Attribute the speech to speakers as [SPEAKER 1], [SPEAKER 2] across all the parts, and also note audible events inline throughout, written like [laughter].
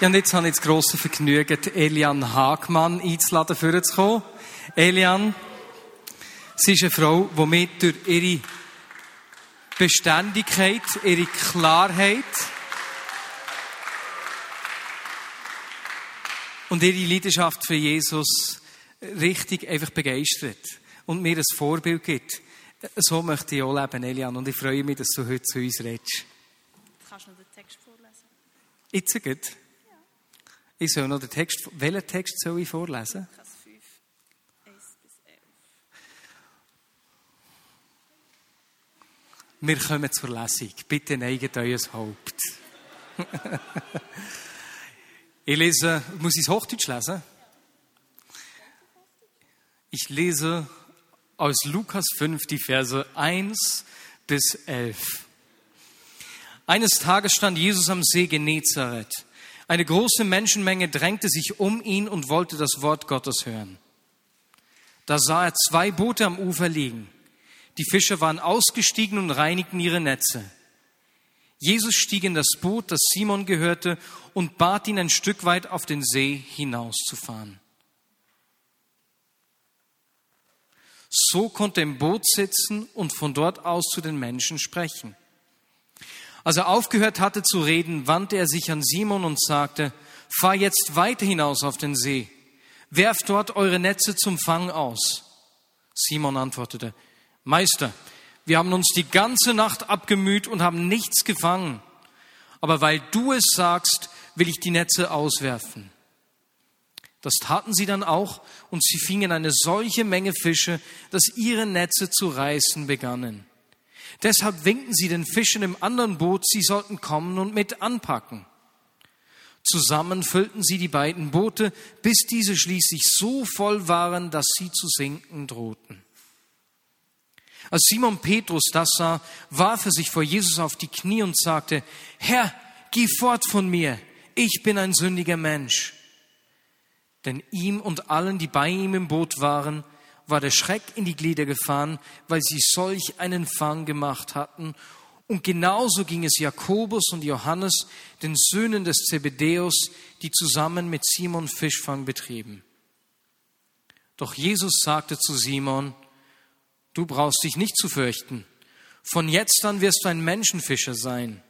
[SPEAKER 1] Ja, und jetzt habe ich das grosse Vergnügen, Elian Hagmann einzuladen, vorzukommen. Elian, sie ist eine Frau, die mir durch ihre Beständigkeit, ihre Klarheit und ihre Leidenschaft für Jesus richtig einfach begeistert und mir ein Vorbild gibt. So möchte ich auch leben, Elian, und ich freue mich, dass du heute zu uns redest.
[SPEAKER 2] Kannst du noch den Text vorlesen?
[SPEAKER 1] Jetzt geht. Ich soll noch den Text, welchen Text soll ich vorlesen?
[SPEAKER 2] Vers 5, 1 bis 11.
[SPEAKER 1] Wir kommen zur Lesung. Bitte neigt euer Haupt. [laughs] ich lese, muss ich es Hochdeutsch lesen? Ich lese aus Lukas 5 die Verse 1 bis 11. Eines Tages stand Jesus am See Genezareth. Eine große Menschenmenge drängte sich um ihn und wollte das Wort Gottes hören. Da sah er zwei Boote am Ufer liegen. Die Fischer waren ausgestiegen und reinigten ihre Netze. Jesus stieg in das Boot, das Simon gehörte, und bat ihn ein Stück weit auf den See hinauszufahren. So konnte er im Boot sitzen und von dort aus zu den Menschen sprechen. Als er aufgehört hatte zu reden, wandte er sich an Simon und sagte, fahr jetzt weiter hinaus auf den See, werft dort eure Netze zum Fang aus. Simon antwortete, Meister, wir haben uns die ganze Nacht abgemüht und haben nichts gefangen. Aber weil du es sagst, will ich die Netze auswerfen. Das taten sie dann auch, und sie fingen eine solche Menge Fische, dass ihre Netze zu reißen begannen. Deshalb winkten sie den Fischen im anderen Boot, sie sollten kommen und mit anpacken. Zusammen füllten sie die beiden Boote, bis diese schließlich so voll waren, dass sie zu sinken drohten. Als Simon Petrus das sah, warf er sich vor Jesus auf die Knie und sagte, Herr, geh fort von mir, ich bin ein sündiger Mensch. Denn ihm und allen, die bei ihm im Boot waren, war der Schreck in die Glieder gefahren, weil sie solch einen Fang gemacht hatten. Und genauso ging es Jakobus und Johannes, den Söhnen des Zebedäus, die zusammen mit Simon Fischfang betrieben. Doch Jesus sagte zu Simon, du brauchst dich nicht zu fürchten. Von jetzt an wirst du ein Menschenfischer sein.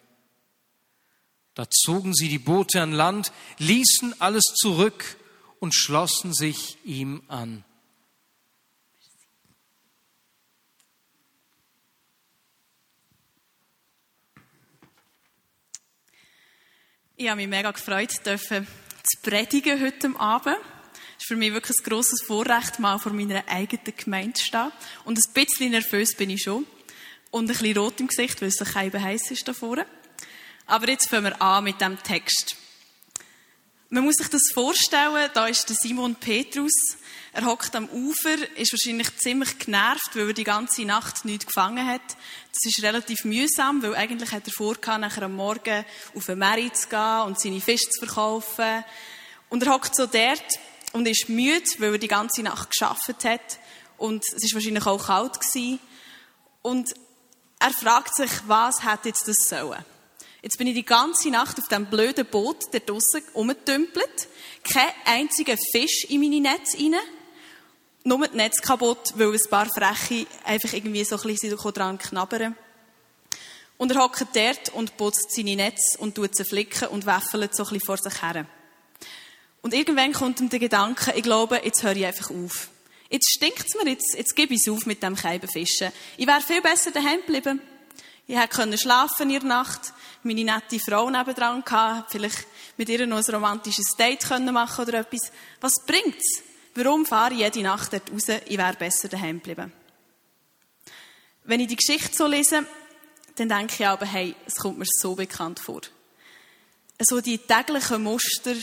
[SPEAKER 1] Da zogen sie die Boote an Land, ließen alles zurück und schlossen sich ihm an.
[SPEAKER 2] Ich habe mich mega gefreut, dürfen zu predigen heute Abend. Es ist für mich wirklich ein grosses Vorrecht, mal vor meiner eigenen Gemeinde zu stehen. Und ein bisschen nervös bin ich schon. Und ein bisschen rot im Gesicht, weil es so eben heiß ist da vorne. Aber jetzt fangen wir an mit dem Text. Man muss sich das vorstellen, da ist der Simon Petrus. Er hockt am Ufer, ist wahrscheinlich ziemlich genervt, weil er die ganze Nacht nichts gefangen hat. Das ist relativ mühsam, weil eigentlich hat er vor, nachher am Morgen auf den Markt zu gehen und seine Fische zu verkaufen. Und er hockt so dort und ist müde, weil er die ganze Nacht geschafft hat. Und es ist wahrscheinlich auch kalt gewesen. Und er fragt sich, was hat jetzt das sollen? Jetzt bin ich die ganze Nacht auf diesem blöden Boot der draussen rumgetümpelt. Kein einziger Fisch in meine Netze rein. Nur das Netz kaputt, weil ein paar Freche einfach irgendwie so ein bisschen dran knabbern. Und er hockt dort und putzt seine Netze und tut sie flicken und wäffelt so ein bisschen vor sich her. Und irgendwann kommt ihm der Gedanke, ich glaube, jetzt höre ich einfach auf. Jetzt stinkt's mir, jetzt, jetzt gebe ich es auf mit dem Scheibenfischen. Ich wäre viel besser daheim geblieben. Ich hätte schlafen in der Nacht, meine nette Frau nebendran gehabt, vielleicht mit ihr noch ein romantisches Date können machen oder etwas. Was bringt's? Warum fahre ich jede Nacht dort raus? Ich wäre besser daheim geblieben. Wenn ich die Geschichte so lese, dann denke ich aber, hey, es kommt mir so bekannt vor. So die täglichen Muster,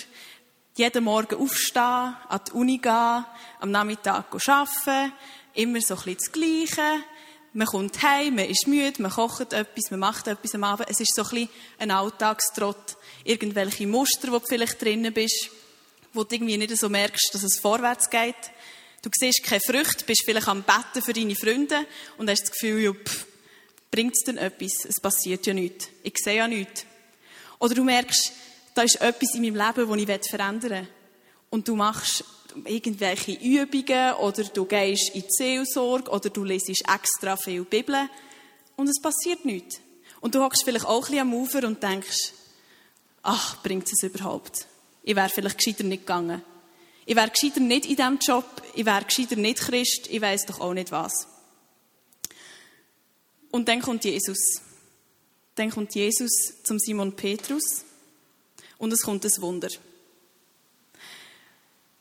[SPEAKER 2] jeden Morgen aufstehen, an die Uni gehen, am Nachmittag arbeiten, immer so ein bisschen das Gleiche, man kommt heim, man ist müde, man kocht etwas, man macht etwas am Abend. Es ist so ein bisschen ein Alltagstrott. Irgendwelche Muster, wo du vielleicht drinnen bist, wo du irgendwie nicht so merkst, dass es vorwärts geht. Du siehst keine Früchte, bist vielleicht am Betten für deine Freunde und hast das Gefühl, ja, bringt es denn etwas? Es passiert ja nichts. Ich sehe ja nichts. Oder du merkst, da ist etwas in meinem Leben, das ich verändern will. Und du machst irgendwelche Übungen oder du gehst in die Seelsorge oder du lesest extra viel Bibel und es passiert nichts. Und du hockst vielleicht auch ein bisschen am Ufer und denkst, ach, bringt es überhaupt? Ich wäre vielleicht gescheiter nicht gegangen. Ich wäre gescheiter nicht in diesem Job, ich wäre gescheiter nicht Christ, ich weiß doch auch nicht was. Und dann kommt Jesus. Dann kommt Jesus zum Simon Petrus und es kommt ein Wunder.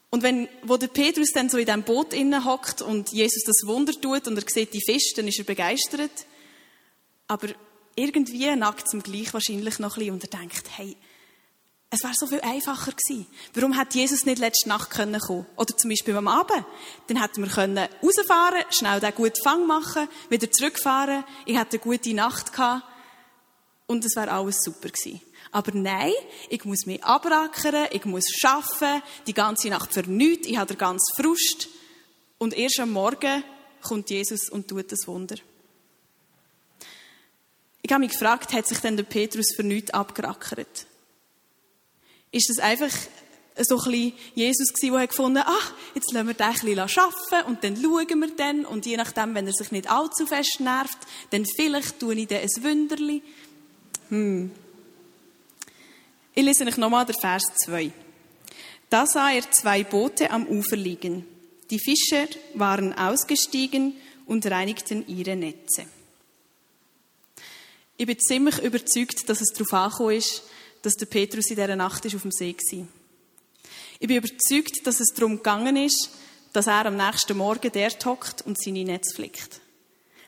[SPEAKER 2] Und wenn, wo der Petrus dann so in diesem Boot innen hockt und Jesus das Wunder tut und er sieht die Fische, dann ist er begeistert. Aber irgendwie nagt es ihm gleich wahrscheinlich noch ein bisschen und er denkt, hey, es wäre so viel einfacher gewesen. Warum hat Jesus nicht letzte Nacht können kommen? Oder zum Beispiel am Abend. Dann hätten wir können rausfahren, schnell den guten Fang machen, wieder zurückfahren. Ich hätte eine gute Nacht gehabt. Und es wäre alles super gewesen. Aber nein, ich muss mich abrackern, ich muss arbeiten, die ganze Nacht für nichts, ich habe den ganzen Frust. Und erst am Morgen kommt Jesus und tut das Wunder. Ich habe mich gefragt, hat sich denn der Petrus für nichts abgerackert? Ist das einfach so ein bisschen Jesus gewesen, der gefunden hat, ach, jetzt lassen wir den ein bisschen arbeiten und dann schauen wir dann und je nachdem, wenn er sich nicht allzu fest nervt, dann vielleicht tue ich dann ein Wünderli. Hm. Ich lese euch nochmal den Vers 2. Da sah er zwei Boote am Ufer liegen. Die Fischer waren ausgestiegen und reinigten ihre Netze. Ich bin ziemlich überzeugt, dass es darauf angekommen ist, dass der Petrus in dieser Nacht auf dem See war. Ich bin überzeugt, dass es darum gegangen ist, dass er am nächsten Morgen dort hockt und seine Netze flickt.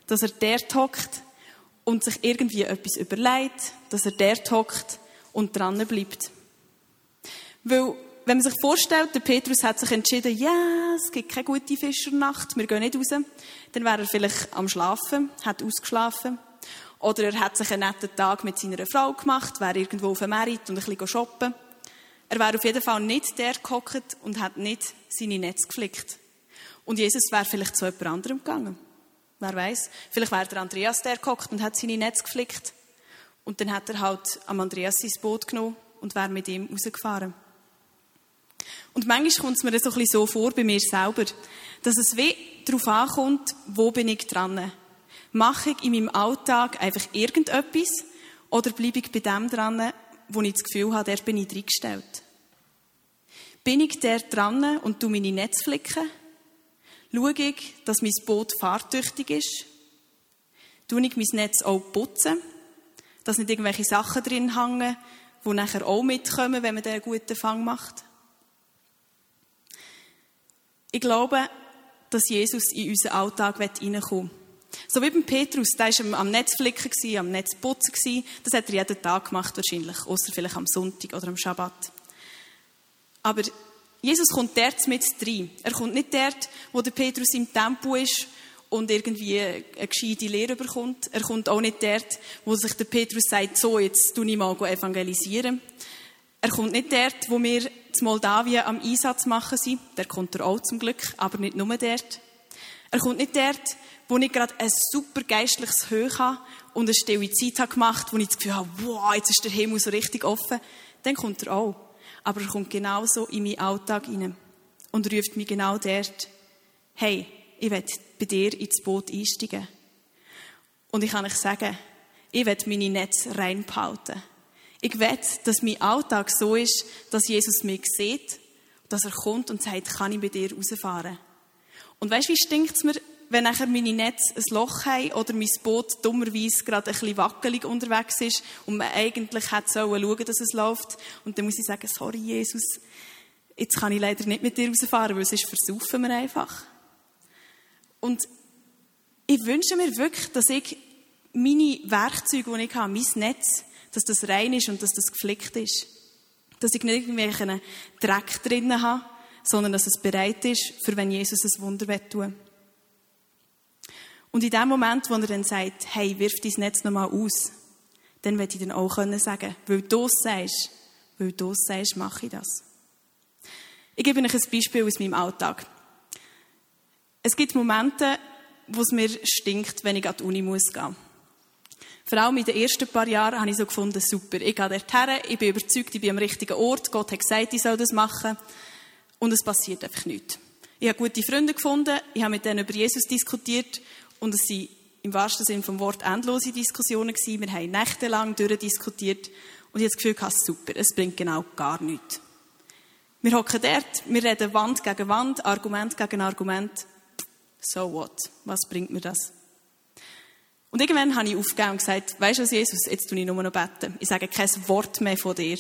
[SPEAKER 2] Dass er dort hockt und sich irgendwie etwas überlegt, dass er dort hockt und dran bleibt. Weil, wenn man sich vorstellt, der Petrus hat sich entschieden, ja, es gibt keine gute Fischernacht, wir gehen nicht raus, dann wäre er vielleicht am Schlafen, hat ausgeschlafen oder er hat sich einen netten Tag mit seiner Frau gemacht, wäre irgendwo auf Merit und ein bisschen shoppen. Er wäre auf jeden Fall nicht der gehockt und hat nicht seine Netze geflickt. Und Jesus wäre vielleicht zu jemand anderem gegangen. Wer weiß? Vielleicht wäre der Andreas der gehockt und hat seine Netze geflickt. Und dann hat er halt am Andreas sein Boot genommen und wäre mit ihm rausgefahren. Und manchmal kommt es mir so ein bisschen so vor bei mir selber, dass es wie darauf ankommt, wo bin ich dran? Mache ich in meinem Alltag einfach irgendetwas oder bleibe ich bei dem dran, wo ich das Gefühl habe, der bin ich reingestellt? Bin ich der dran und tu meine Netze flicken? Schaue ich, dass mein Boot fahrtüchtig ist? Tue ich mein Netz auch putzen? Dass nicht irgendwelche Sachen drin hängen, die nachher auch mitkommen, wenn man einen guten Fang macht? Ich glaube, dass Jesus in unseren Alltag reinkommen. So wie beim Petrus, der war am Netzflicken, am Netzputzen. Das hat er jeden Tag gemacht wahrscheinlich, außer vielleicht am Sonntag oder am Schabbat. Aber Jesus kommt dort mit rein. Er kommt nicht dort, wo der Petrus im Tempo ist und irgendwie eine gescheite Lehre bekommt. Er kommt auch nicht dort, wo sich der Petrus sagt, so, jetzt tu ich mal evangelisieren. Er kommt nicht dort, wo wir in Moldawien am Einsatz machen sind. Der kommt er auch zum Glück, aber nicht nur dort. Er kommt nicht dort, wo ich gerade ein super geistliches Höch habe und eine stille Zeit habe gemacht, wo ich das Gefühl habe, wow, jetzt ist der Himmel so richtig offen, dann kommt er auch. Aber er kommt genauso in meinen Alltag hinein und ruft mich genau dort, hey, ich will bei dir ins Boot einsteigen. Und ich kann euch sagen, ich will meine Netze rein behalten. Ich will, dass mein Alltag so ist, dass Jesus mich sieht, dass er kommt und sagt, kann ich bei dir rausfahren. Und weißt du, wie stinkt es mir, wenn nachher meine Netze ein Loch haben oder mein Boot dummerweise gerade ein bisschen wackelig unterwegs ist und man eigentlich hätte sollen schauen, dass es läuft. Und dann muss ich sagen, sorry Jesus, jetzt kann ich leider nicht mit dir rausfahren, weil sonst versaufen wir einfach. Und ich wünsche mir wirklich, dass ich meine Werkzeuge, die ich habe, mein Netz, dass das rein ist und dass das geflickt ist. Dass ich nicht irgendwelchen Dreck drinnen habe, sondern dass es bereit ist, für wenn Jesus ein Wunder tun will. Und in dem Moment, wo er dann sagt, hey, wirf dein Netz nochmal aus, dann werde ich dann auch können sagen, weil du es sagst, weil du es sagst, mache ich das. Ich gebe euch ein Beispiel aus meinem Alltag. Es gibt Momente, wo es mir stinkt, wenn ich an die Uni muss gehen. Vor allem in den ersten paar Jahren habe ich so gefunden, super, ich gehe dorthin, ich bin überzeugt, ich bin am richtigen Ort, Gott hat gesagt, ich soll das machen. Und es passiert einfach nichts. Ich habe gute Freunde gefunden, ich habe mit denen über Jesus diskutiert und es sind im wahrsten Sinne vom Wort endlose Diskussionen gewesen. Wir haben nächtelang durchdiskutiert und ich habe das Gefühl gehabt, super, es bringt genau gar nichts. Wir hocken dort, wir reden Wand gegen Wand, Argument gegen Argument. So what? Was bringt mir das? Und irgendwann habe ich aufgegeben und gesagt, weisst du was, Jesus, jetzt tue ich nur noch beten. Ich sage kein Wort mehr von dir.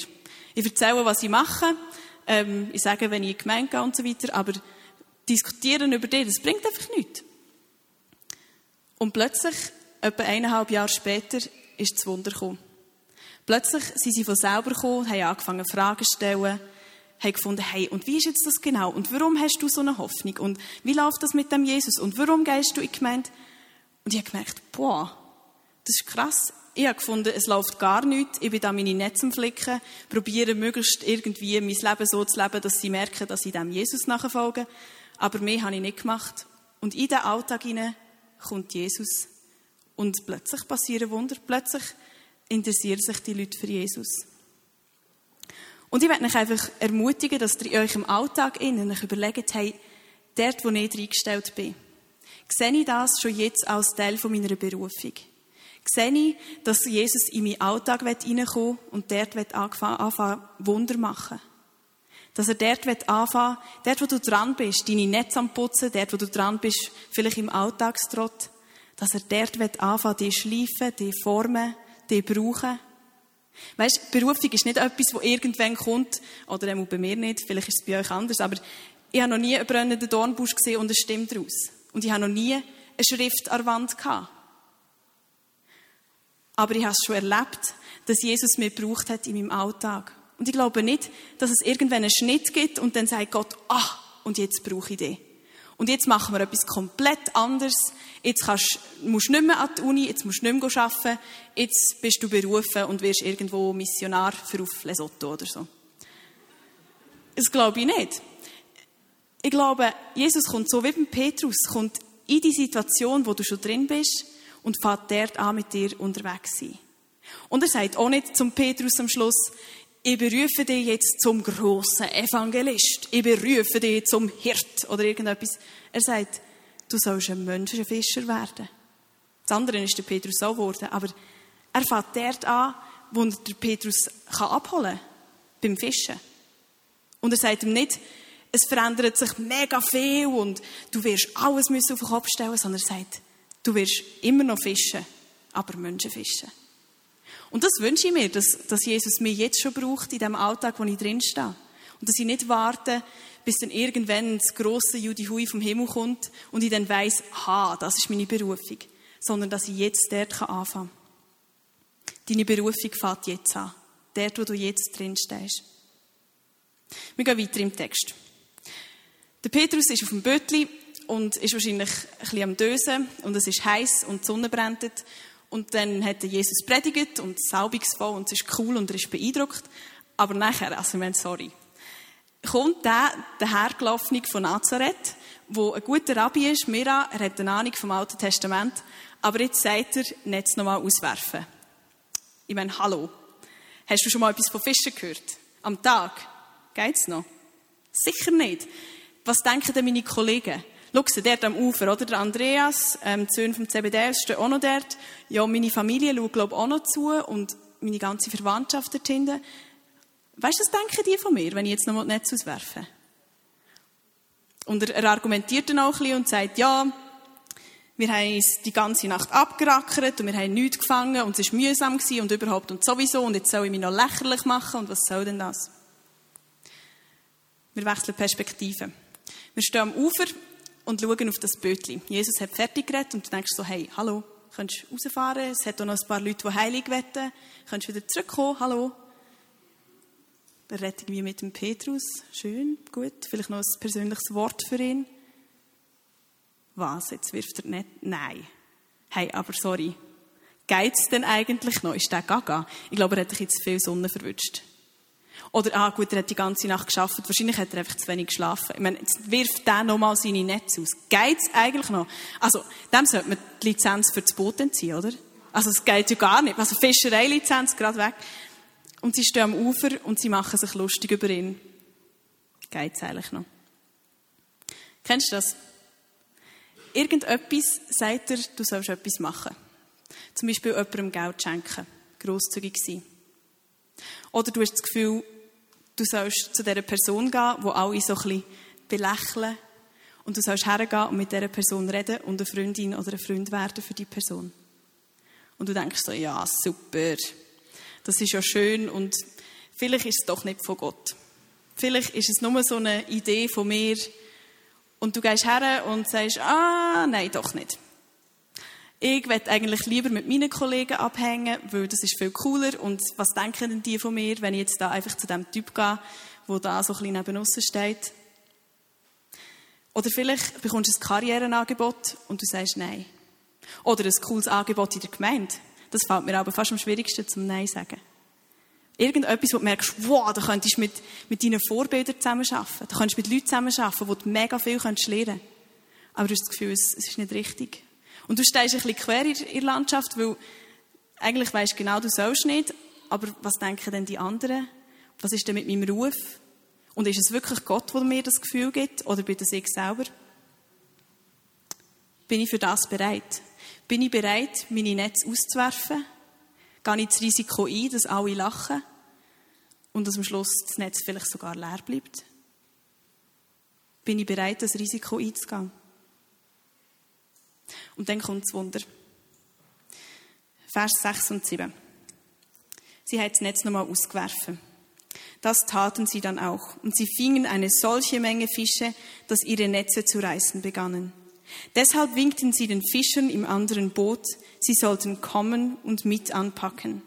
[SPEAKER 2] Ich erzähle, was ich mache. Ähm, ich sage, wenn ich in die Gemeinde gehe und so weiter. Aber diskutieren über dich, das bringt einfach nichts. Und plötzlich, etwa eineinhalb Jahre später, ist das Wunder gekommen. Plötzlich sind sie von selber gekommen, haben angefangen Fragen zu stellen, haben gefunden, hey, und wie ist jetzt das genau? Und warum hast du so eine Hoffnung? Und wie läuft das mit dem Jesus? Und warum gehst du in die Gemeinde? Und ich habe gemerkt, boah, das ist krass. Ich habe gefunden, es läuft gar nichts. Ich bin da meine Netze am Flicken, probiere möglichst irgendwie mein Leben so zu leben, dass sie merken, dass sie dem Jesus nachfolgen. Aber mehr habe ich nicht gemacht. Und in den Alltag hinein kommt Jesus. Und plötzlich passieren Wunder. Plötzlich interessieren sich die Leute für Jesus. Und ich möchte euch einfach ermutigen, dass ihr euch im Alltag innen überlegt, hey, dort, wo ich reingestellt bin, sehe ich das schon jetzt als Teil meiner Berufung? Sehe ich, dass Jesus in meinen Alltag reinkommen und dort anfangen, Wunder machen Dass er dort anfangen dort, wo du dran bist, deine Netze am Putzen, dort, wo du dran bist, vielleicht im Alltagstrott, dass er dort anfangen dich schleifen, dich formen, dich brauchen. Weißt, Berufung ist nicht etwas, das irgendwann kommt, oder bei mir nicht, vielleicht ist es bei euch anders, aber ich habe noch nie einen brennenden Dornbusch gesehen und es stimmt daraus. Und ich habe noch nie eine Schrift an der Wand gehabt. Aber ich habe es schon erlebt, dass Jesus mich gebraucht hat in meinem Alltag. Und ich glaube nicht, dass es irgendwann einen Schnitt gibt und dann sagt Gott, ah, und jetzt brauche ich den. Und jetzt machen wir etwas komplett anderes. Jetzt kannst, musst du nicht mehr an die Uni, jetzt musst du nicht mehr arbeiten, jetzt bist du berufen und wirst irgendwo Missionar für auf Lesotho oder so. Das glaube ich nicht. Ich glaube, Jesus kommt so wie beim Petrus, kommt in die Situation, wo du schon drin bist und fährt dort an mit dir unterwegs sein. Und er sagt auch nicht zum Petrus am Schluss, ich berufe dich jetzt zum großen Evangelist, ich berufe dich zum Hirt oder irgendetwas. Er sagt, du sollst ein Menschenfischer werden. Das andere ist der Petrus auch geworden, aber er fährt dort an, wo der Petrus abholen kann, beim Fischen. Und er sagt ihm nicht, es verändert sich mega viel und du wirst alles auf den Kopf stellen, sondern er sagt, du wirst immer noch fischen, aber Menschen fischen. Und das wünsche ich mir, dass, dass Jesus mich jetzt schon braucht in dem Alltag, wo ich drin stehe. Und dass ich nicht warte, bis dann irgendwann das grosse Judihui vom Himmel kommt und ich dann weiss, ha, das ist meine Berufung. Sondern dass ich jetzt dort anfangen kann. Deine Berufung fängt jetzt an. Dort, wo du jetzt drin stehst. Wir gehen weiter im Text. Der Petrus ist auf dem Bötli und ist wahrscheinlich ein bisschen am Dösen und es ist heiß und die Sonne brennt. Und dann hat Jesus predigt und salbungsvoll und es ist cool und er ist beeindruckt. Aber nachher, also ich meine, sorry, kommt der, der Hergelaufene von Nazareth, wo ein guter Rabbi ist, Mira, er hat eine Ahnung vom Alten Testament, aber jetzt sagt er, Netz nochmal auswerfen. Ich meine, hallo. Hast du schon mal etwas von Fischen gehört? Am Tag? Geht's noch? Sicher nicht. Was denken denn meine Kollegen? Schau dort am Ufer, oder? Der Andreas, ähm, die Söhne vom CBDS stehen auch noch dort. Ja, meine Familie schaut, glaube ich, auch noch zu und meine ganze Verwandtschaft dort hinten. Weißt du, was denken die von mir, wenn ich jetzt noch mal das Netz auswerfe? Und er, er argumentiert dann auch ein bisschen und sagt, ja, wir haben uns die ganze Nacht abgerackert und wir haben nichts gefangen und es war mühsam gewesen und überhaupt und sowieso und jetzt soll ich mich noch lächerlich machen und was soll denn das? Wir wechseln Perspektiven. Wir stehen am Ufer und schauen auf das Bötli. Jesus hat fertig geredet und du denkst so, hey, hallo, könntest du rausfahren? Es hat auch noch ein paar Leute, die heilig wetten. Könntest du wieder zurückkommen? Hallo? Er redet irgendwie mit dem Petrus. Schön, gut. Vielleicht noch ein persönliches Wort für ihn. Was? Jetzt wirft er nicht? Nein. Hey, aber sorry. Geht's denn eigentlich noch? Ist der gaga? Ich glaube, er hat dich jetzt viel Sonne verwünscht. Oder, ah, gut, er hat die ganze Nacht geschafft. Wahrscheinlich hat er einfach zu wenig geschlafen. Ich meine, jetzt wirft der nochmal seine Netze aus. Geht's eigentlich noch? Also, dem sollte man die Lizenz für das Boot entziehen, oder? Also es geht ja gar nicht. Also Fischereilizenz, gerade weg. Und sie stehen am Ufer und sie machen sich lustig über ihn. Geht's eigentlich noch? Kennst du das? Irgendetwas sagt er, du sollst etwas machen. Zum Beispiel jemandem Geld schenken. Grosszügig sein. Oder du hast das Gefühl, du sollst zu dieser Person gehen, wo alle so ein bisschen belächeln. Und du sollst hergehen und mit dieser Person reden und eine Freundin oder ein Freund werden für die Person. Und du denkst so, ja, super. Das ist ja schön und vielleicht ist es doch nicht von Gott. Vielleicht ist es nur so eine Idee von mir. Und du gehst her und sagst, ah, nein, doch nicht. Ich werde eigentlich lieber mit meinen Kollegen abhängen, weil das ist viel cooler. Und was denken denn die von mir, wenn ich jetzt da einfach zu dem Typ gehe, der da so ein bisschen neben uns steht? Oder vielleicht bekommst du ein Karrierenangebot und du sagst Nein. Oder ein cooles Angebot in der Gemeinde. Das fällt mir aber fast am schwierigsten zum Nein sagen. Irgendetwas, wo du merkst, wow, da könntest du mit, mit deinen Vorbildern zusammenarbeiten. Da könntest du mit Leuten zusammenarbeiten, wo du mega viel lernen kannst. Aber du hast das Gefühl, es, es ist nicht richtig. Und du stehst ein bisschen quer in, der Landschaft, weil eigentlich weisst du genau, du sollst nicht. Aber was denken denn die anderen? Was ist denn mit meinem Ruf? Und ist es wirklich Gott, der mir das Gefühl gibt? Oder bin das ich selber? Bin ich für das bereit? Bin ich bereit, meine Netze auszuwerfen? Gehe ich das Risiko ein, dass alle lachen? Und dass am Schluss das Netz vielleicht sogar leer bleibt? Bin ich bereit, das Risiko einzugehen? Und dann kommt das Wunder. Vers 6 und 7. Sie hat das Netz nochmal ausgeworfen. Das taten sie dann auch. Und sie fingen eine solche Menge Fische, dass ihre Netze zu reißen begannen. Deshalb winkten sie den Fischern im anderen Boot, sie sollten kommen und mit anpacken.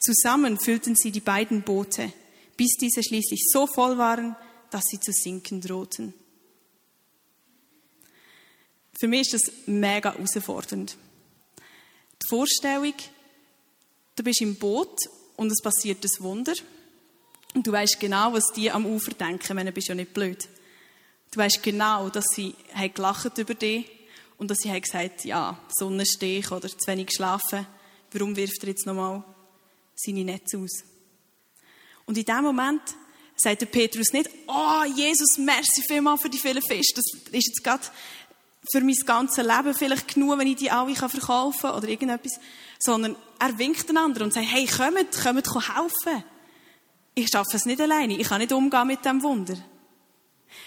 [SPEAKER 2] Zusammen füllten sie die beiden Boote, bis diese schließlich so voll waren, dass sie zu sinken drohten. Für mich ist das mega herausfordernd. Die Vorstellung, du bist im Boot und es passiert ein Wunder. Und du weißt genau, was die am Ufer denken, wenn du bist ja nicht blöd. Du weißt genau, dass sie haben gelacht über dich und dass sie haben gesagt, ja, Sonnenstich oder zu wenig geschlafen. Warum wirft er jetzt nochmal seine Netze aus? Und in dem Moment sagt der Petrus nicht, oh, Jesus, merci vielmal für die vielen Fische. Das ist jetzt gerade für mein ganzes Leben vielleicht genug, wenn ich die alle verkaufen kann oder irgendetwas. Sondern er winkt den anderen und sagt, hey, kommt, kommt helfen. Ich schaffe es nicht alleine. Ich kann nicht umgehen mit dem Wunder.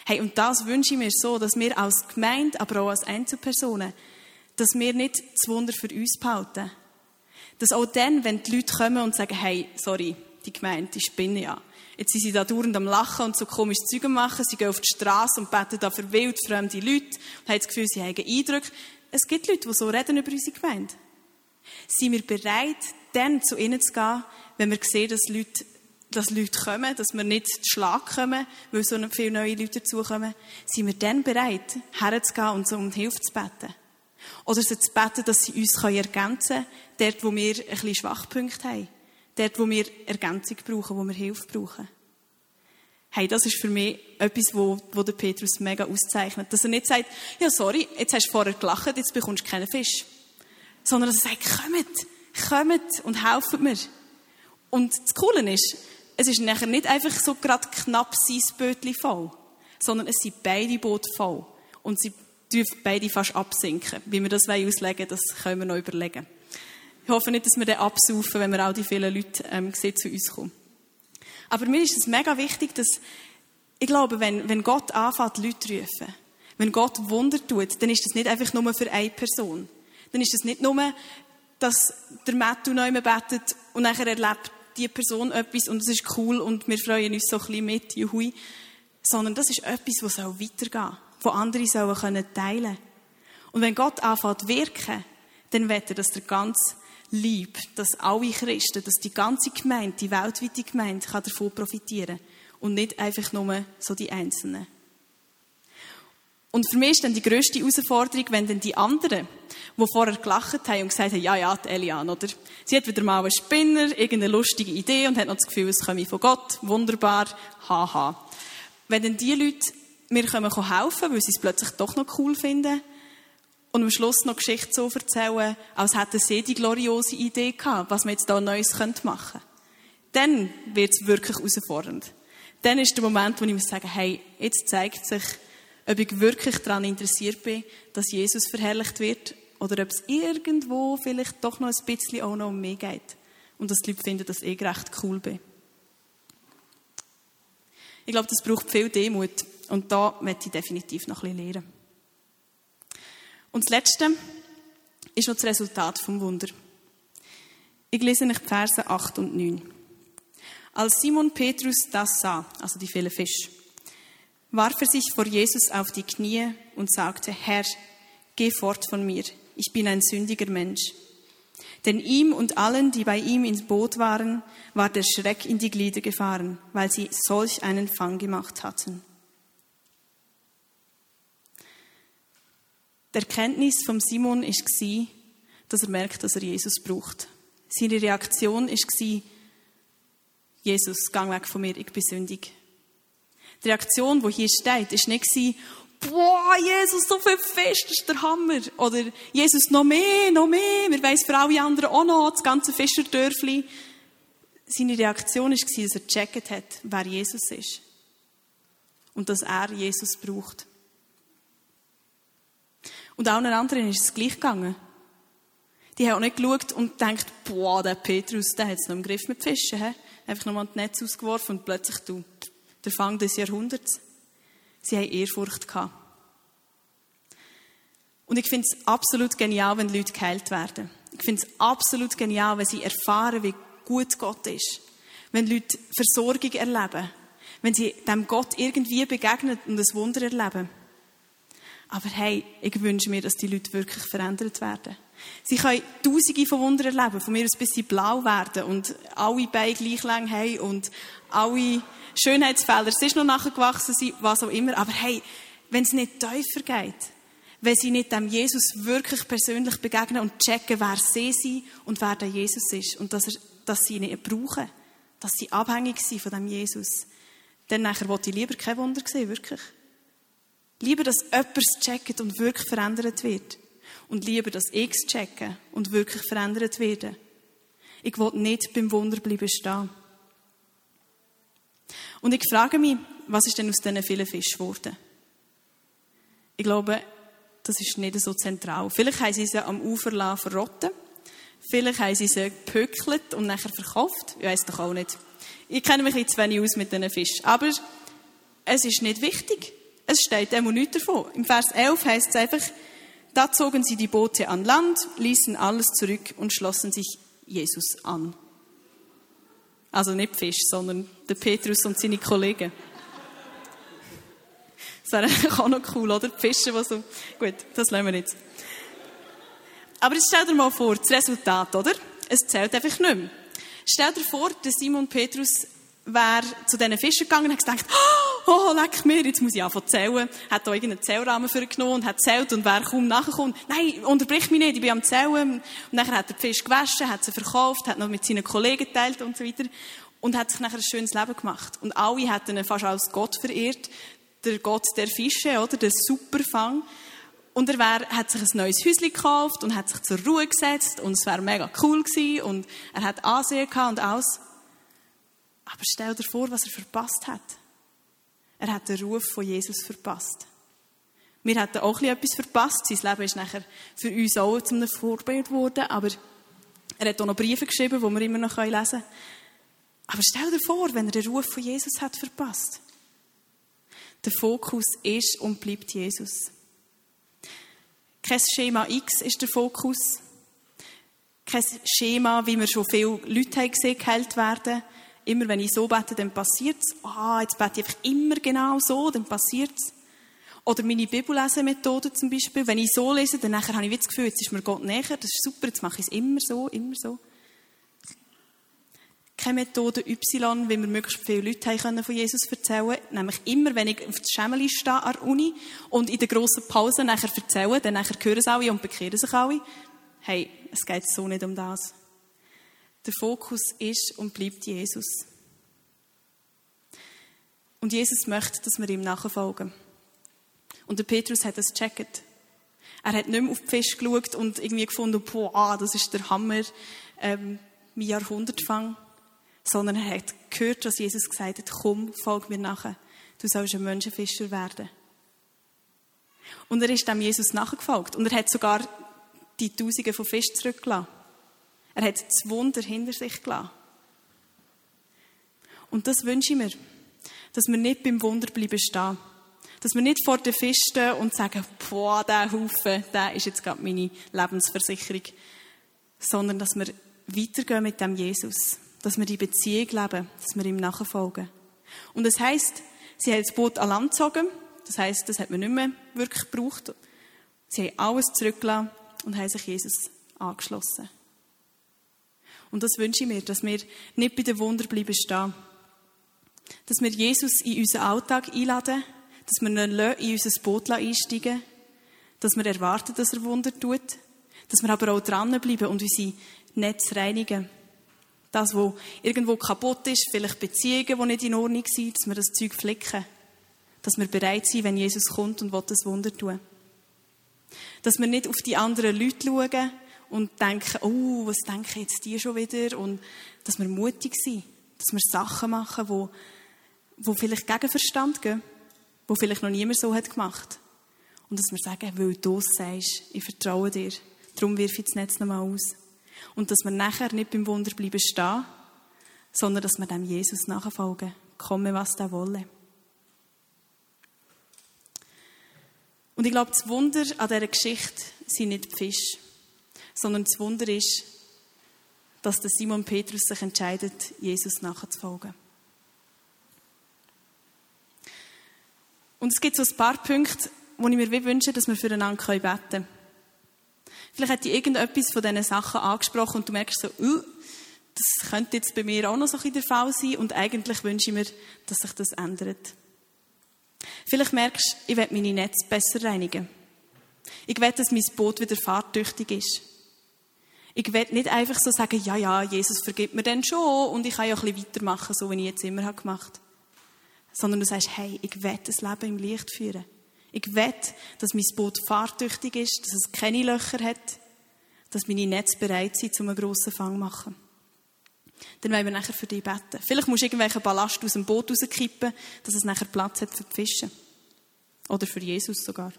[SPEAKER 2] Hey, und das wünsche ich mir so, dass wir als Gemeinde, aber auch als Einzelpersonen, dass wir nicht das Wunder für uns behalten. Dass auch dann, wenn die Leute kommen und sagen, hey, sorry, die Gemeinde, die spinnen ja. Jetzt sind sie da dauernd am Lachen und so komisch Zeug machen. Sie gehen auf die Straße und beten da für wild fremde Leute und haben das Gefühl, sie haben Eindruck. Es gibt Leute, die so reden über unsere Gemeinde. Sind wir bereit, dann zu ihnen zu gehen, wenn wir sehen, dass Leute dass Leute kommen, dass wir nicht zu Schlag kommen, weil so viele neue Leute dazukommen, sind wir dann bereit, herzugehen und so um Hilfe zu beten? Oder sie zu beten, dass sie uns ergänzen können, dort, wo wir ein bisschen Schwachpunkte haben. Dort, wo wir Ergänzung brauchen, wo wir Hilfe brauchen. Hey, das ist für mich etwas, wo, wo der Petrus mega auszeichnet. Dass er nicht sagt, ja, sorry, jetzt hast du vorher gelacht, jetzt bekommst du keinen Fisch. Sondern dass er sagt, kommt, kommt und helft mir. Und das Coole ist, es ist nachher nicht einfach so gerade knapp sein Bötchen voll, sondern es sind beide Boote voll. Und sie dürfen beide fast absinken. Wie wir das auslegen wollen, das können wir noch überlegen. Ich hoffe nicht, dass wir dann absaufen, wenn wir all die vielen Leute ähm, sehen, zu uns kommen. Aber mir ist es mega wichtig, dass ich glaube, wenn, wenn Gott anfängt, Leute zu rufen, wenn Gott Wunder tut, dann ist das nicht einfach nur für eine Person. Dann ist das nicht nur, dass der Matthew neu betet und nachher erlebt die Person etwas und es ist cool und wir freuen uns so ein bisschen mit, juhui. Sondern das ist etwas, das soll weitergehen, wo andere sollen können teilen. Und wenn Gott anfängt wirken, dann wird er, dass der ganz Lieb, dass alle Christen, dass die ganze Gemeinde, die weltweite Gemeinde, kann davon profitieren und nicht einfach nur so die Einzelnen. Und für mich ist dann die grösste Herausforderung, wenn dann die anderen, die vorher gelacht haben und gesagt haben, ja, ja, die Eliane, oder? Sie hat wieder mal einen Spinner, irgendeine lustige Idee und hat noch das Gefühl, es komme von Gott, wunderbar, haha. Wenn dann die Leute mir können helfen weil sie es plötzlich doch noch cool finden, und am Schluss noch Geschichte so erzählen, als hätten sie die gloriose Idee gehabt, was wir jetzt da Neues machen könnten. Dann wird es wirklich herausfordernd. Dann ist der Moment, wo ich muss sagen, hey, jetzt zeigt sich, ob ich wirklich daran interessiert bin, dass Jesus verherrlicht wird oder ob es irgendwo vielleicht doch noch ein bisschen auch noch um mich geht. Und dass die Leute finden, dass ich recht cool bin. Ich glaube, das braucht viel Demut. Und da möchte ich definitiv noch ein bisschen lernen. Und das Letzte ist noch das Resultat vom Wunder. Ich lese die Verse 8 und 9. Als Simon Petrus das sah, also die vielen Fische, warf er sich vor Jesus auf die Knie und sagte, Herr, geh fort von mir, ich bin ein sündiger Mensch. Denn ihm und allen, die bei ihm ins Boot waren, war der Schreck in die Glieder gefahren, weil sie solch einen Fang gemacht hatten. Die Erkenntnis von Simon war, dass er merkt, dass er Jesus braucht. Seine Reaktion war, Jesus, gang weg von mir, ich bin sündig. Die Reaktion, die hier steht, ist nicht boah, Jesus, so viel Fisch, das ist der Hammer. Oder Jesus, noch mehr, noch mehr, wir weiss für alle anderen auch noch, das ganze Fischerdörfli. Seine Reaktion war, dass er gecheckt hat, wer Jesus ist. Und dass er Jesus braucht. Und allen anderen ist es gleich gegangen. Die haben auch nicht geschaut und gedacht, boah, der Petrus, der hat es noch im Griff mit Fischen. He? Einfach nochmal das Netz ausgeworfen und plötzlich du, der Fang des Jahrhunderts. Sie haben Ehrfurcht gehabt. Und ich finde es absolut genial, wenn Leute geheilt werden. Ich finde es absolut genial, wenn sie erfahren, wie gut Gott ist. Wenn Leute Versorgung erleben. Wenn sie dem Gott irgendwie begegnen und ein Wunder erleben. Aber hey, ich wünsche mir, dass die Leute wirklich verändert werden. Sie können Tausende von Wundern erleben, von mir aus bis sie blau werden und alle Beine gleich lang haben und alle Schönheitsfelder, es ist noch nachgewachsen was auch immer. Aber hey, wenn es nicht tiefer geht, wenn sie nicht dem Jesus wirklich persönlich begegnen und checken, wer sie sind und wer der Jesus ist und dass, er, dass sie ihn nicht brauchen, dass sie abhängig sind von dem Jesus, dann nachher wollte ich lieber kein Wunder sehen, wirklich. Lieber, dass es checkt und wirklich verändert wird. Und lieber, dass ich es checke und wirklich verändert werde. Ich will nicht beim Wunder bleiben stehen. Und ich frage mich, was ist denn aus diesen vielen Fischen geworden? Ich glaube, das ist nicht so zentral. Vielleicht haben sie sie am Ufer verrotten. Vielleicht haben sie sie gepöckelt und nachher verkauft. Ich weiß doch auch nicht. Ich kenne mich jetzt wenig aus mit diesen Fischen. Aber es ist nicht wichtig. Es steht immer nichts davon. Im Vers 11 heißt es einfach, da zogen sie die Boote an Land, ließen alles zurück und schlossen sich Jesus an. Also nicht Fisch, sondern der Petrus und seine Kollegen. Das wäre auch noch cool, oder? Die Fische, die so... Gut, das lassen wir jetzt. Aber jetzt stell dir mal vor, das Resultat, oder? Es zählt einfach nicht mehr. Stell dir vor, der Simon Petrus wäre zu diesen Fischen gegangen und hat gedacht, [gasps] oh, leck mir, jetzt muss ich anfangen zu zählen. Hat da irgendeinen Zählrahmen für genommen und hat zählt und wer kaum nachgekommen. Nein, unterbrich mich nicht, ich bin am Zählen. Und nachher hat er die Fisch gewaschen, hat sie verkauft, hat noch mit seinen Kollegen geteilt und so weiter. Und hat sich nachher ein schönes Leben gemacht. Und alle hätten ihn fast als Gott verehrt. Der Gott der Fische, oder? Der Superfang. Und er wär, hat sich ein neues Häuschen gekauft und hat sich zur Ruhe gesetzt und es wäre mega cool gewesen und er hat Ansehen gehabt und alles. Aber stell dir vor, was er verpasst hat. Er hat den Ruf von Jesus verpasst. Wir hatten auch etwas verpasst. Sein Leben ist nachher für uns auch zu einem Vorbild geworden. Aber er hat auch noch Briefe geschrieben, die wir immer noch lesen können. Aber stell dir vor, wenn er den Ruf von Jesus hat verpasst. Der Fokus ist und bleibt Jesus. Kein Schema X ist der Fokus. Kein Schema, wie wir schon viele Leute haben gesehen, geheilt werden immer wenn ich so bete, dann passiert es. Ah, jetzt bete ich einfach immer genau so, dann passiert es. Oder meine Bibellesemethode zum Beispiel. Wenn ich so lese, dann nachher habe ich das Gefühl, jetzt ist mir Gott näher, das ist super, jetzt mache ich es immer so, immer so. Keine Methode Y, wie wir möglichst viele Leute haben können von Jesus erzählen Nämlich immer, wenn ich auf der Schemmeli stehe an der Uni und in der grossen Pause nachher erzähle, dann nachher hören es alle und bekehren sich alle. Hey, es geht so nicht um das. Der Fokus ist und bleibt Jesus. Und Jesus möchte, dass wir ihm nachfolgen. Und der Petrus hat das gecheckt. Er hat nicht mehr auf die Fisch geschaut und irgendwie gefunden, boah, das ist der Hammer, ähm, mein Jahrhundertfang. Sondern er hat gehört, was Jesus gesagt hat, komm, folg mir nachher. Du sollst ein Menschenfischer werden. Und er ist dem Jesus nachgefolgt. Und er hat sogar die Tausende von Fischen zurückgelassen. Er hat das Wunder hinter sich gelassen. Und das wünsche ich mir, dass wir nicht beim Wunder bleiben stehen. Dass wir nicht vor den stehen und sagen, boah, der Haufen, der ist jetzt gerade meine Lebensversicherung. Sondern, dass wir weitergehen mit dem Jesus. Dass wir die Beziehung leben, dass wir ihm nachfolgen. Und das heisst, sie haben das Boot an Land gezogen. Das heisst, das hat man nicht mehr wirklich gebraucht. Sie haben alles zurückgelassen und haben sich Jesus angeschlossen. Und das wünsche ich mir, dass wir nicht bei den Wunder bleiben stehen. Dass wir Jesus in unseren Alltag einladen, dass wir ihn in unser Boot einsteigen dass wir erwarten, dass er Wunder tut, dass wir aber auch dranbleiben und unsere Netze reinigen. Das, was irgendwo kaputt ist, vielleicht Beziehungen, die nicht in Ordnung sind, dass wir das Zeug flicken. Dass wir bereit sind, wenn Jesus kommt und will das Wunder tun. Dass wir nicht auf die anderen Leute schauen und denken, oh, was denken jetzt die schon wieder? Und dass wir mutig sind. Dass wir Sachen machen, wo, wo vielleicht gegen Verstand gehen. Wo vielleicht noch niemand so hat gemacht. Und dass wir sagen, weil du es sagst, ich vertraue dir. Darum wirf ich das Netz nochmal aus. Und dass wir nachher nicht beim Wunder bleiben stehen, sondern dass wir dem Jesus nachfolgen. Komme, was da wolle. Und ich glaube, das Wunder an dieser Geschichte sind nicht die Fische, sondern das Wunder ist, dass der Simon Petrus sich entscheidet, Jesus nachzufolgen. Und es gibt so ein paar Punkte, wo ich mir wünsche, dass wir füreinander beten können. Vielleicht hat dich irgendetwas von diesen Sachen angesprochen und du merkst so, uh, das könnte jetzt bei mir auch noch so ein der Fall sein und eigentlich wünsche ich mir, dass sich das ändert. Vielleicht merkst du, ich will meine Netze besser reinigen. Ich will, dass mein Boot wieder fahrtüchtig ist. Ich will nicht einfach so sagen, ja, ja, Jesus vergibt mir dann schon und ich kann ja ein bisschen weitermachen, so wie ich jetzt immer habe gemacht. Sondern du sagst, hey, ich will das Leben im Licht führen. Ich will, dass mein Boot fahrtüchtig ist, dass es keine Löcher hat, dass meine Netze bereit sind, um einen grossen Fang zu machen. Dann wollen wir nachher für dich beten. Vielleicht musst du irgendwelchen Ballast aus dem Boot rauskippen, dass es nachher Platz hat für die Fische. Oder für Jesus sogar.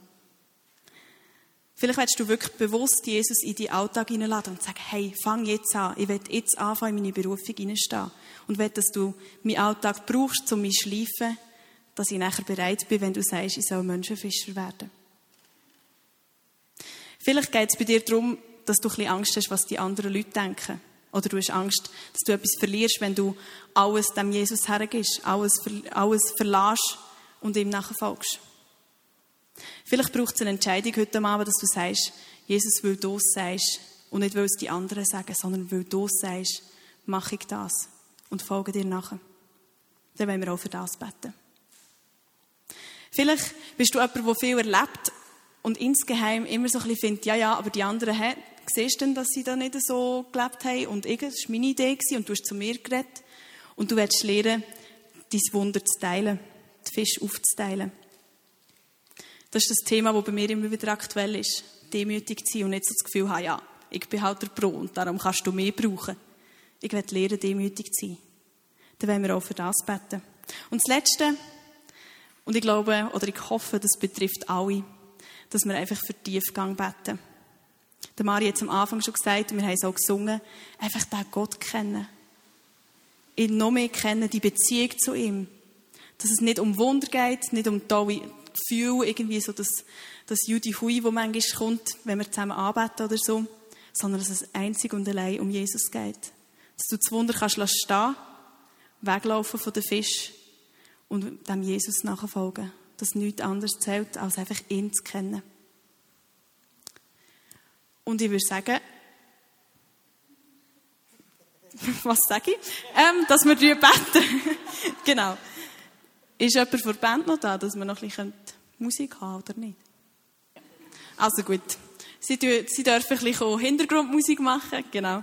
[SPEAKER 2] Vielleicht willst du wirklich bewusst Jesus in deinen Alltag hineinladen und sagen, hey, fang jetzt an. Ich will jetzt anfangen, in meine Berufung hineinstehen. Und will, dass du meinen Alltag brauchst, um mich schleifen, dass ich nachher bereit bin, wenn du sagst, ich soll Menschenfischer werden. Vielleicht geht es bei dir darum, dass du ein bisschen Angst hast, was die anderen Leute denken. Oder du hast Angst, dass du etwas verlierst, wenn du alles dem Jesus hergibst, alles, alles verlässt und ihm nachfolgst. Vielleicht braucht es eine Entscheidung heute Abend, dass du sagst, Jesus, weil du es sagst und nicht, weil es die anderen sagen, sondern weil du es sagst, mache ich das und folge dir nachher. Dann wollen wir auch für das beten. Vielleicht bist du jemand, der viel erlebt und insgeheim immer so ein bisschen findet, ja, ja, aber die anderen, hä, siehst du denn, dass sie da nicht so gelebt haben? Und ich, das war meine Idee und du hast zu mir geredet. Und du willst lernen, dein Wunder zu teilen, die Fisch aufzuteilen. Das ist das Thema, das bei mir immer wieder aktuell ist. Demütig zu sein und nicht so das Gefühl haben, ja, ich bin halt der Pro und darum kannst du mehr brauchen. Ich will lernen, demütig zu sein. Dann wollen wir auch für das beten. Und das Letzte, und ich glaube, oder ich hoffe, das betrifft alle, dass wir einfach für Tiefgang beten. Der Mari hat es am Anfang schon gesagt, und wir haben es auch gesungen, einfach den Gott kennen. Ihn noch mehr kennen, die Beziehung zu ihm. Dass es nicht um Wunder geht, nicht um tolle Gefühle, irgendwie so das, das Judy Hui, wo manchmal kommt, wenn wir zusammen arbeiten oder so, sondern dass es einzig und allein um Jesus geht. Dass du das Wunder kannst stehen, weglaufen von den Fisch und dem Jesus nachfolgen. Dass nichts anderes zählt, als einfach ihn zu kennen. Und ich würde sagen, [laughs] was sage ich? Ähm, dass wir beten. [laughs] genau. Ist jemand von der Band noch da, dass wir noch ein bisschen Musik haben oder nicht? Also gut. Sie, sie dürfen ein bisschen Hintergrundmusik machen, genau.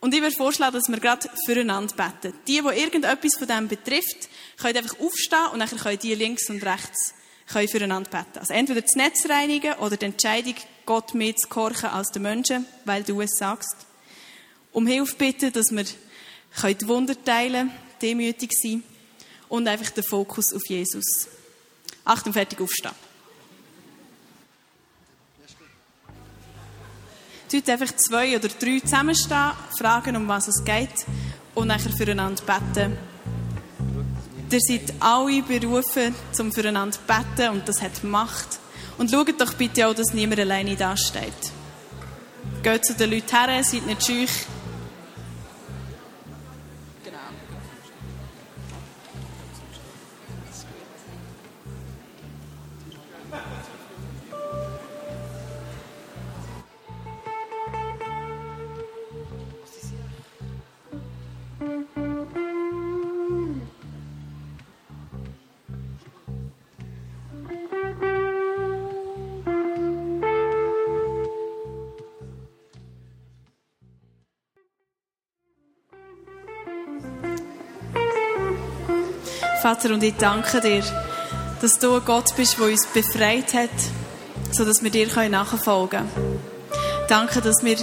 [SPEAKER 2] Und ich würde vorschlagen, dass wir gerade füreinander beten. Die, die irgendetwas von dem betrifft, können einfach aufstehen und dann können die links und rechts können füreinander beten. Also entweder das Netz reinigen oder die Entscheidung Gott mehr zu gehorchen als den Menschen, weil du es sagst. Um Hilfe bitten, dass wir die Wunder teilen demütig sein und einfach den Fokus auf Jesus. Achtung, fertig, aufstehen. Tut einfach zwei oder drei zusammenstehen, fragen, um was es geht und nachher füreinander beten. Ihr seid alle berufen, zum füreinander beten und das hat Macht. Und schaut doch bitte auch, dass niemand alleine da steht. Geht zu den Leuten her, seid nicht schüch. Vater, und ich danke dir, dass du ein Gott bist, der uns befreit hat, sodass wir dir nachfolgen können. Danke, dass wir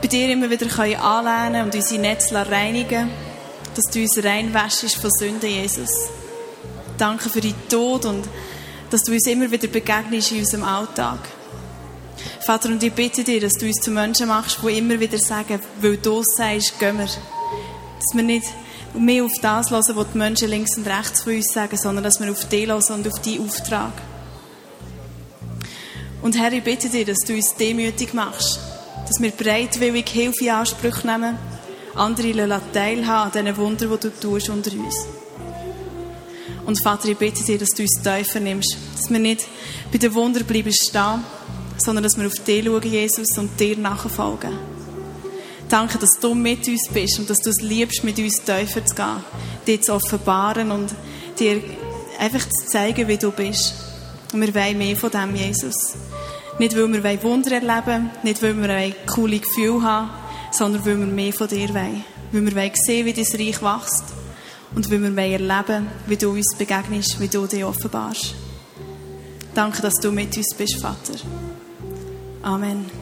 [SPEAKER 2] bei dir immer wieder anlehnen können und unsere Netze reinigen dass du uns reinwäschst von Sünden, Jesus. Danke für deinen Tod und dass du uns immer wieder begegnest in unserem Alltag. Vater, und ich bitte dir, dass du uns zu Menschen machst, die immer wieder sagen, weil du sagst, gehen wir. Dass wir nicht mehr auf das hören, was die Menschen links und rechts von uns sagen, sondern dass wir auf dich hören und auf deinen Auftrag. Und Herr, ich bitte dir, dass du uns demütig machst, dass wir bereitwillig Hilfe in Anspruch nehmen, andere teilhaben an diesen Wundern, die du tust unter uns. Und Vater, ich bitte dir, dass du uns tiefer nimmst, dass wir nicht bei den Wundern bleiben stehen, sondern dass wir auf dich schauen, Jesus, und dir nachfolgen. Danke, dass du mit uns bist und dass du es liebst, mit uns tiefer zu gehen, dir zu offenbaren und dir einfach zu zeigen, wie du bist. Und wir wollen mehr von dem, Jesus. Nicht, weil wir Wunder erleben nicht, weil wir ein cooles Gefühl haben, sondern weil wir mehr von dir wollen. Weil wir sehen, wie dein Reich wächst. Und weil wir erleben wie du uns begegnest, wie du dich offenbarst. Danke, dass du mit uns bist, Vater. Amen.